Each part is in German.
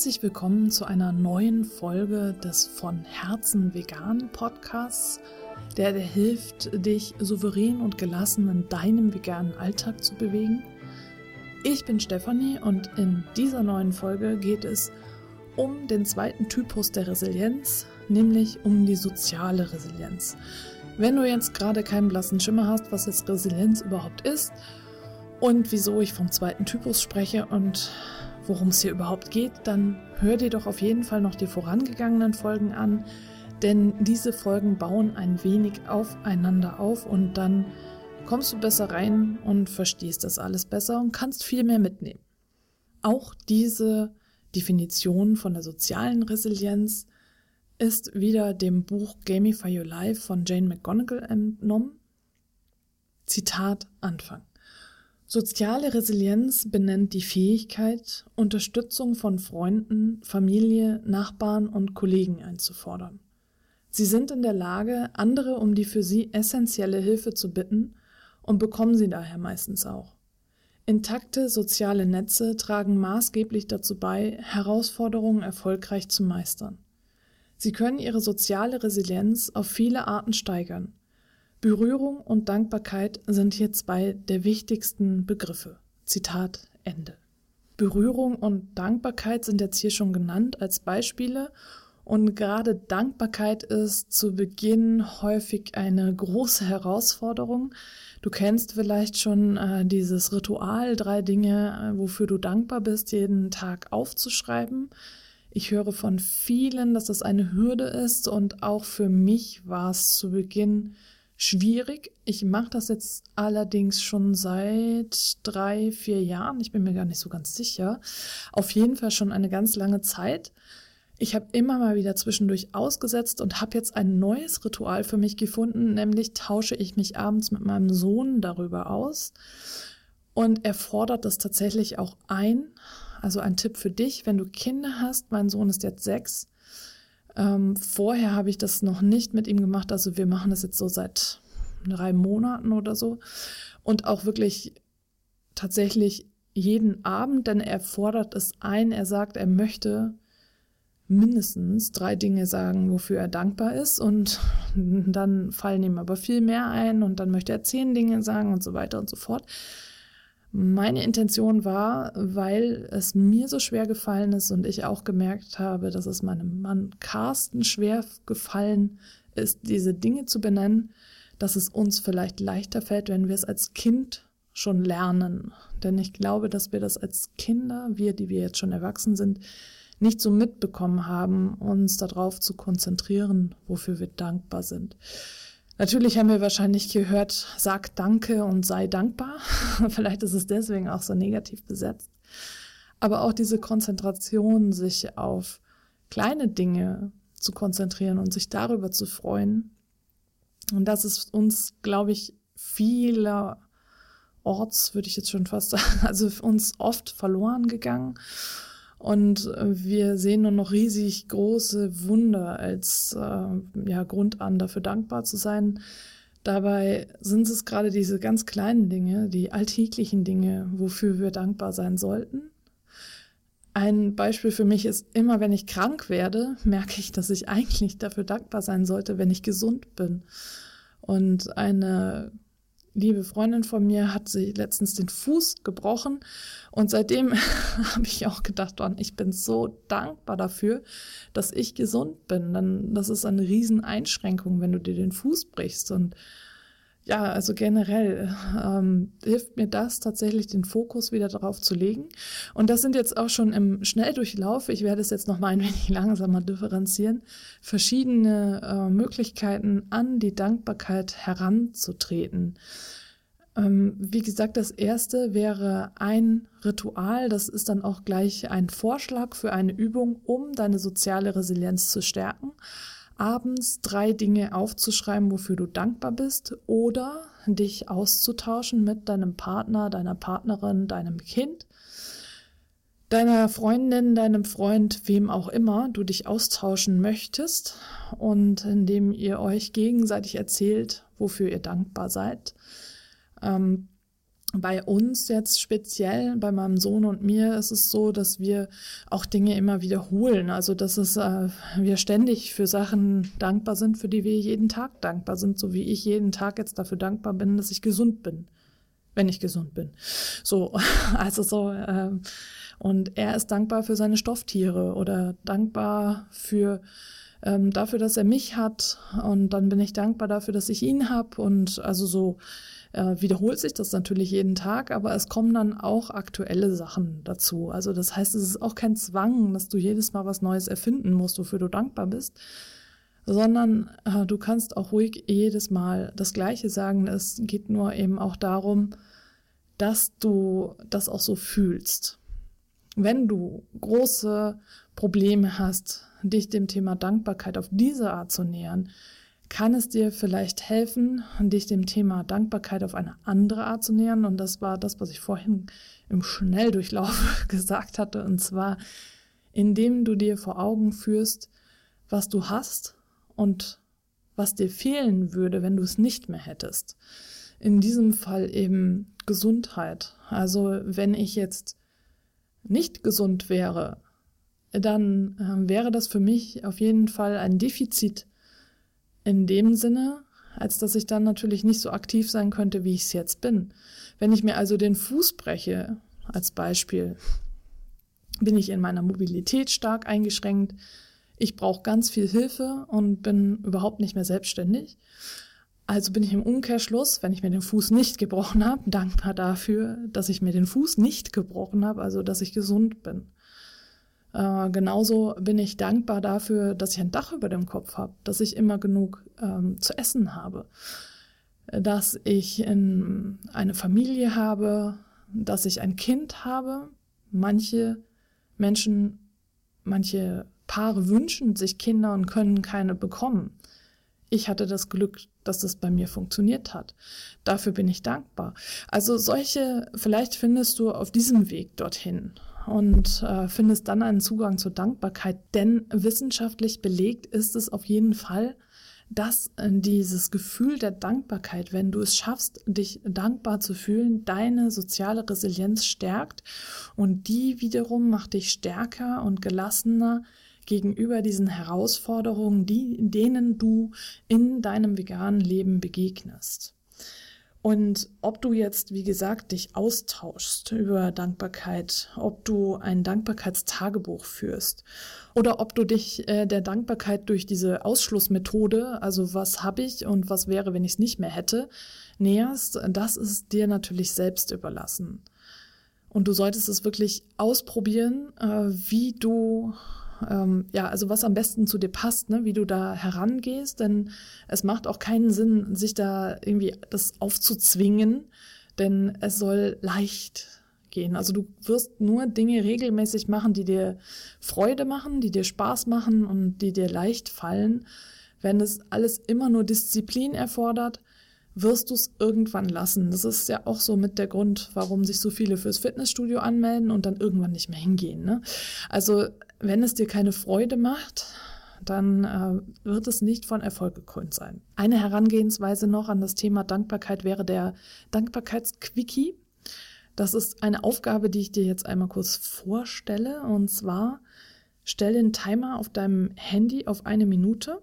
Herzlich willkommen zu einer neuen Folge des von Herzen vegan Podcasts, der dir hilft, dich souverän und gelassen in deinem veganen Alltag zu bewegen. Ich bin Stefanie und in dieser neuen Folge geht es um den zweiten Typus der Resilienz, nämlich um die soziale Resilienz. Wenn du jetzt gerade keinen blassen Schimmer hast, was jetzt Resilienz überhaupt ist und wieso ich vom zweiten Typus spreche und worum es hier überhaupt geht, dann hör dir doch auf jeden Fall noch die vorangegangenen Folgen an, denn diese Folgen bauen ein wenig aufeinander auf und dann kommst du besser rein und verstehst das alles besser und kannst viel mehr mitnehmen. Auch diese Definition von der sozialen Resilienz ist wieder dem Buch Gamify Your Life von Jane McGonigal entnommen. Zitat Anfang. Soziale Resilienz benennt die Fähigkeit, Unterstützung von Freunden, Familie, Nachbarn und Kollegen einzufordern. Sie sind in der Lage, andere um die für sie essentielle Hilfe zu bitten und bekommen sie daher meistens auch. Intakte soziale Netze tragen maßgeblich dazu bei, Herausforderungen erfolgreich zu meistern. Sie können ihre soziale Resilienz auf viele Arten steigern, Berührung und Dankbarkeit sind hier zwei der wichtigsten Begriffe. Zitat Ende. Berührung und Dankbarkeit sind jetzt hier schon genannt als Beispiele und gerade Dankbarkeit ist zu Beginn häufig eine große Herausforderung. Du kennst vielleicht schon äh, dieses Ritual, drei Dinge, äh, wofür du dankbar bist, jeden Tag aufzuschreiben. Ich höre von vielen, dass das eine Hürde ist und auch für mich war es zu Beginn schwierig. Ich mache das jetzt allerdings schon seit drei, vier Jahren. Ich bin mir gar nicht so ganz sicher. Auf jeden Fall schon eine ganz lange Zeit. Ich habe immer mal wieder zwischendurch ausgesetzt und habe jetzt ein neues Ritual für mich gefunden, nämlich tausche ich mich abends mit meinem Sohn darüber aus. Und er fordert das tatsächlich auch ein. Also ein Tipp für dich, wenn du Kinder hast. Mein Sohn ist jetzt sechs ähm, vorher habe ich das noch nicht mit ihm gemacht. Also wir machen das jetzt so seit drei Monaten oder so. Und auch wirklich tatsächlich jeden Abend, denn er fordert es ein. Er sagt, er möchte mindestens drei Dinge sagen, wofür er dankbar ist. Und dann fallen ihm aber viel mehr ein und dann möchte er zehn Dinge sagen und so weiter und so fort. Meine Intention war, weil es mir so schwer gefallen ist und ich auch gemerkt habe, dass es meinem Mann Carsten schwer gefallen ist, diese Dinge zu benennen, dass es uns vielleicht leichter fällt, wenn wir es als Kind schon lernen. Denn ich glaube, dass wir das als Kinder, wir, die wir jetzt schon erwachsen sind, nicht so mitbekommen haben, uns darauf zu konzentrieren, wofür wir dankbar sind. Natürlich haben wir wahrscheinlich gehört, sag Danke und sei dankbar. Vielleicht ist es deswegen auch so negativ besetzt. Aber auch diese Konzentration, sich auf kleine Dinge zu konzentrieren und sich darüber zu freuen. Und das ist uns, glaube ich, vielerorts, würde ich jetzt schon fast sagen, also uns oft verloren gegangen. Und äh, wir sehen nur noch riesig große Wunder als äh, ja, Grund an, dafür dankbar zu sein. Dabei sind es gerade diese ganz kleinen Dinge, die alltäglichen Dinge, wofür wir dankbar sein sollten. Ein Beispiel für mich ist, immer wenn ich krank werde, merke ich, dass ich eigentlich dafür dankbar sein sollte, wenn ich gesund bin. Und eine liebe Freundin von mir hat sie letztens den Fuß gebrochen und seitdem habe ich auch gedacht, oh, ich bin so dankbar dafür, dass ich gesund bin. Dann das ist eine riesen Einschränkung, wenn du dir den Fuß brichst und ja, also generell ähm, hilft mir das tatsächlich, den Fokus wieder darauf zu legen. Und das sind jetzt auch schon im Schnelldurchlauf, ich werde es jetzt noch mal ein wenig langsamer differenzieren, verschiedene äh, Möglichkeiten an die Dankbarkeit heranzutreten. Ähm, wie gesagt, das erste wäre ein Ritual, das ist dann auch gleich ein Vorschlag für eine Übung, um deine soziale Resilienz zu stärken abends drei Dinge aufzuschreiben, wofür du dankbar bist oder dich auszutauschen mit deinem Partner, deiner Partnerin, deinem Kind, deiner Freundin, deinem Freund, wem auch immer du dich austauschen möchtest und indem ihr euch gegenseitig erzählt, wofür ihr dankbar seid. Ähm, bei uns jetzt speziell, bei meinem Sohn und mir, ist es so, dass wir auch Dinge immer wiederholen. Also, dass es, äh, wir ständig für Sachen dankbar sind, für die wir jeden Tag dankbar sind, so wie ich jeden Tag jetzt dafür dankbar bin, dass ich gesund bin. Wenn ich gesund bin. So, also so, äh, und er ist dankbar für seine Stofftiere oder dankbar für ähm, dafür, dass er mich hat. Und dann bin ich dankbar dafür, dass ich ihn habe. Und also so, äh, wiederholt sich das natürlich jeden Tag, aber es kommen dann auch aktuelle Sachen dazu. Also das heißt, es ist auch kein Zwang, dass du jedes Mal was Neues erfinden musst, wofür du dankbar bist, sondern äh, du kannst auch ruhig jedes Mal das Gleiche sagen. Es geht nur eben auch darum, dass du das auch so fühlst. Wenn du große Probleme hast, dich dem Thema Dankbarkeit auf diese Art zu nähern, kann es dir vielleicht helfen, dich dem Thema Dankbarkeit auf eine andere Art zu nähern. Und das war das, was ich vorhin im Schnelldurchlauf gesagt hatte. Und zwar, indem du dir vor Augen führst, was du hast und was dir fehlen würde, wenn du es nicht mehr hättest. In diesem Fall eben Gesundheit. Also wenn ich jetzt nicht gesund wäre, dann äh, wäre das für mich auf jeden Fall ein Defizit in dem Sinne, als dass ich dann natürlich nicht so aktiv sein könnte, wie ich es jetzt bin. Wenn ich mir also den Fuß breche, als Beispiel, bin ich in meiner Mobilität stark eingeschränkt. Ich brauche ganz viel Hilfe und bin überhaupt nicht mehr selbstständig. Also bin ich im Umkehrschluss, wenn ich mir den Fuß nicht gebrochen habe, dankbar dafür, dass ich mir den Fuß nicht gebrochen habe, also dass ich gesund bin. Äh, genauso bin ich dankbar dafür, dass ich ein Dach über dem Kopf habe, dass ich immer genug ähm, zu essen habe, dass ich in eine Familie habe, dass ich ein Kind habe. Manche Menschen, manche Paare wünschen sich Kinder und können keine bekommen. Ich hatte das Glück, dass das bei mir funktioniert hat. Dafür bin ich dankbar. Also solche, vielleicht findest du auf diesem Weg dorthin und äh, findest dann einen Zugang zur Dankbarkeit. Denn wissenschaftlich belegt ist es auf jeden Fall, dass äh, dieses Gefühl der Dankbarkeit, wenn du es schaffst, dich dankbar zu fühlen, deine soziale Resilienz stärkt und die wiederum macht dich stärker und gelassener gegenüber diesen Herausforderungen, die, denen du in deinem veganen Leben begegnest. Und ob du jetzt, wie gesagt, dich austauschst über Dankbarkeit, ob du ein Dankbarkeitstagebuch führst oder ob du dich äh, der Dankbarkeit durch diese Ausschlussmethode, also was habe ich und was wäre, wenn ich es nicht mehr hätte, näherst, das ist dir natürlich selbst überlassen. Und du solltest es wirklich ausprobieren, äh, wie du ähm, ja, also was am besten zu dir passt, ne, wie du da herangehst, denn es macht auch keinen Sinn, sich da irgendwie das aufzuzwingen, denn es soll leicht gehen. Also du wirst nur Dinge regelmäßig machen, die dir Freude machen, die dir Spaß machen und die dir leicht fallen. Wenn es alles immer nur Disziplin erfordert, wirst du es irgendwann lassen. Das ist ja auch so mit der Grund, warum sich so viele fürs Fitnessstudio anmelden und dann irgendwann nicht mehr hingehen. Ne? Also wenn es dir keine Freude macht, dann äh, wird es nicht von Erfolg gekrönt sein. Eine Herangehensweise noch an das Thema Dankbarkeit wäre der Dankbarkeitsquickie. Das ist eine Aufgabe, die ich dir jetzt einmal kurz vorstelle. Und zwar stell den Timer auf deinem Handy auf eine Minute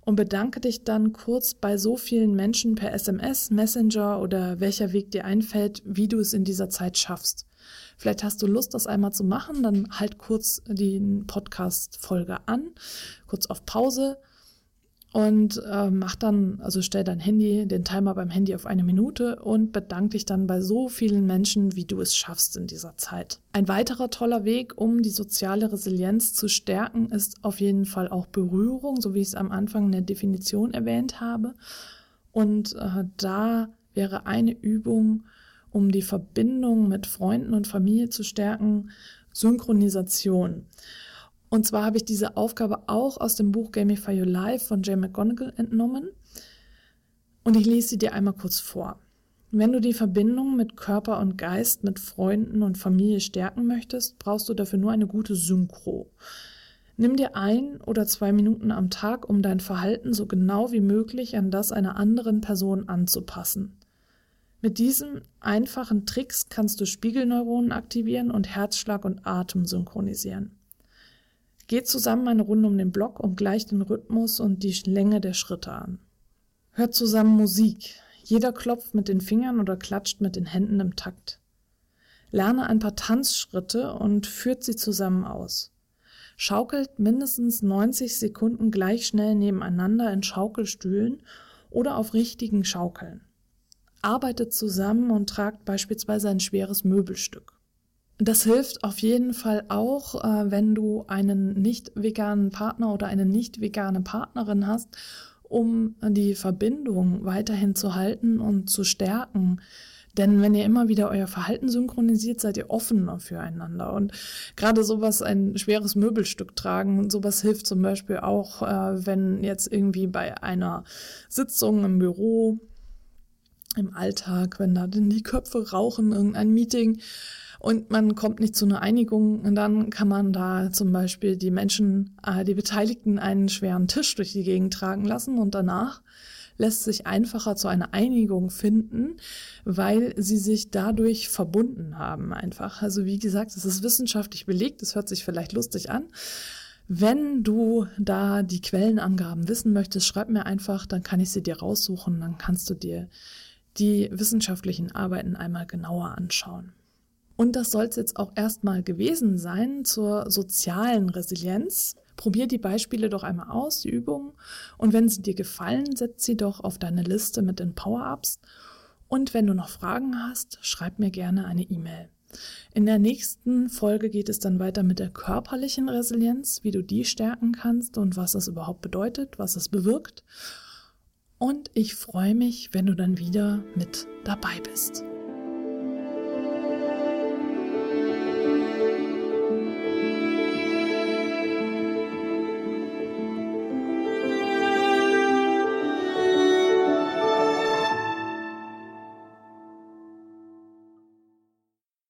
und bedanke dich dann kurz bei so vielen Menschen per SMS, Messenger oder welcher Weg dir einfällt, wie du es in dieser Zeit schaffst. Vielleicht hast du Lust, das einmal zu machen, dann halt kurz die Podcast-Folge an, kurz auf Pause und äh, mach dann, also stell dein Handy, den Timer beim Handy auf eine Minute und bedank dich dann bei so vielen Menschen, wie du es schaffst in dieser Zeit. Ein weiterer toller Weg, um die soziale Resilienz zu stärken, ist auf jeden Fall auch Berührung, so wie ich es am Anfang in der Definition erwähnt habe. Und äh, da wäre eine Übung, um die Verbindung mit Freunden und Familie zu stärken, Synchronisation. Und zwar habe ich diese Aufgabe auch aus dem Buch Gamify Your Life von Jay McGonigal entnommen. Und ich lese sie dir einmal kurz vor. Wenn du die Verbindung mit Körper und Geist, mit Freunden und Familie stärken möchtest, brauchst du dafür nur eine gute Synchro. Nimm dir ein oder zwei Minuten am Tag, um dein Verhalten so genau wie möglich an das einer anderen Person anzupassen. Mit diesen einfachen Tricks kannst du Spiegelneuronen aktivieren und Herzschlag und Atem synchronisieren. Geht zusammen eine Runde um den Block und gleicht den Rhythmus und die Länge der Schritte an. Hört zusammen Musik. Jeder klopft mit den Fingern oder klatscht mit den Händen im Takt. Lerne ein paar Tanzschritte und führt sie zusammen aus. Schaukelt mindestens 90 Sekunden gleich schnell nebeneinander in Schaukelstühlen oder auf richtigen Schaukeln. Arbeitet zusammen und tragt beispielsweise ein schweres Möbelstück. Das hilft auf jeden Fall auch, äh, wenn du einen nicht veganen Partner oder eine nicht vegane Partnerin hast, um die Verbindung weiterhin zu halten und zu stärken denn wenn ihr immer wieder euer Verhalten synchronisiert, seid ihr offener füreinander. Und gerade sowas, ein schweres Möbelstück tragen, sowas hilft zum Beispiel auch, äh, wenn jetzt irgendwie bei einer Sitzung im Büro, im Alltag, wenn da denn die Köpfe rauchen, irgendein Meeting, und man kommt nicht zu einer Einigung und dann kann man da zum Beispiel die Menschen, äh, die Beteiligten einen schweren Tisch durch die Gegend tragen lassen und danach lässt sich einfacher zu einer Einigung finden, weil sie sich dadurch verbunden haben einfach. Also wie gesagt, es ist wissenschaftlich belegt, es hört sich vielleicht lustig an. Wenn du da die Quellenangaben wissen möchtest, schreib mir einfach, dann kann ich sie dir raussuchen, dann kannst du dir die wissenschaftlichen Arbeiten einmal genauer anschauen. Und das soll es jetzt auch erstmal gewesen sein zur sozialen Resilienz. Probier die Beispiele doch einmal aus, die Übungen. Und wenn sie dir gefallen, setz sie doch auf deine Liste mit den Power-Ups. Und wenn du noch Fragen hast, schreib mir gerne eine E-Mail. In der nächsten Folge geht es dann weiter mit der körperlichen Resilienz, wie du die stärken kannst und was das überhaupt bedeutet, was es bewirkt. Und ich freue mich, wenn du dann wieder mit dabei bist.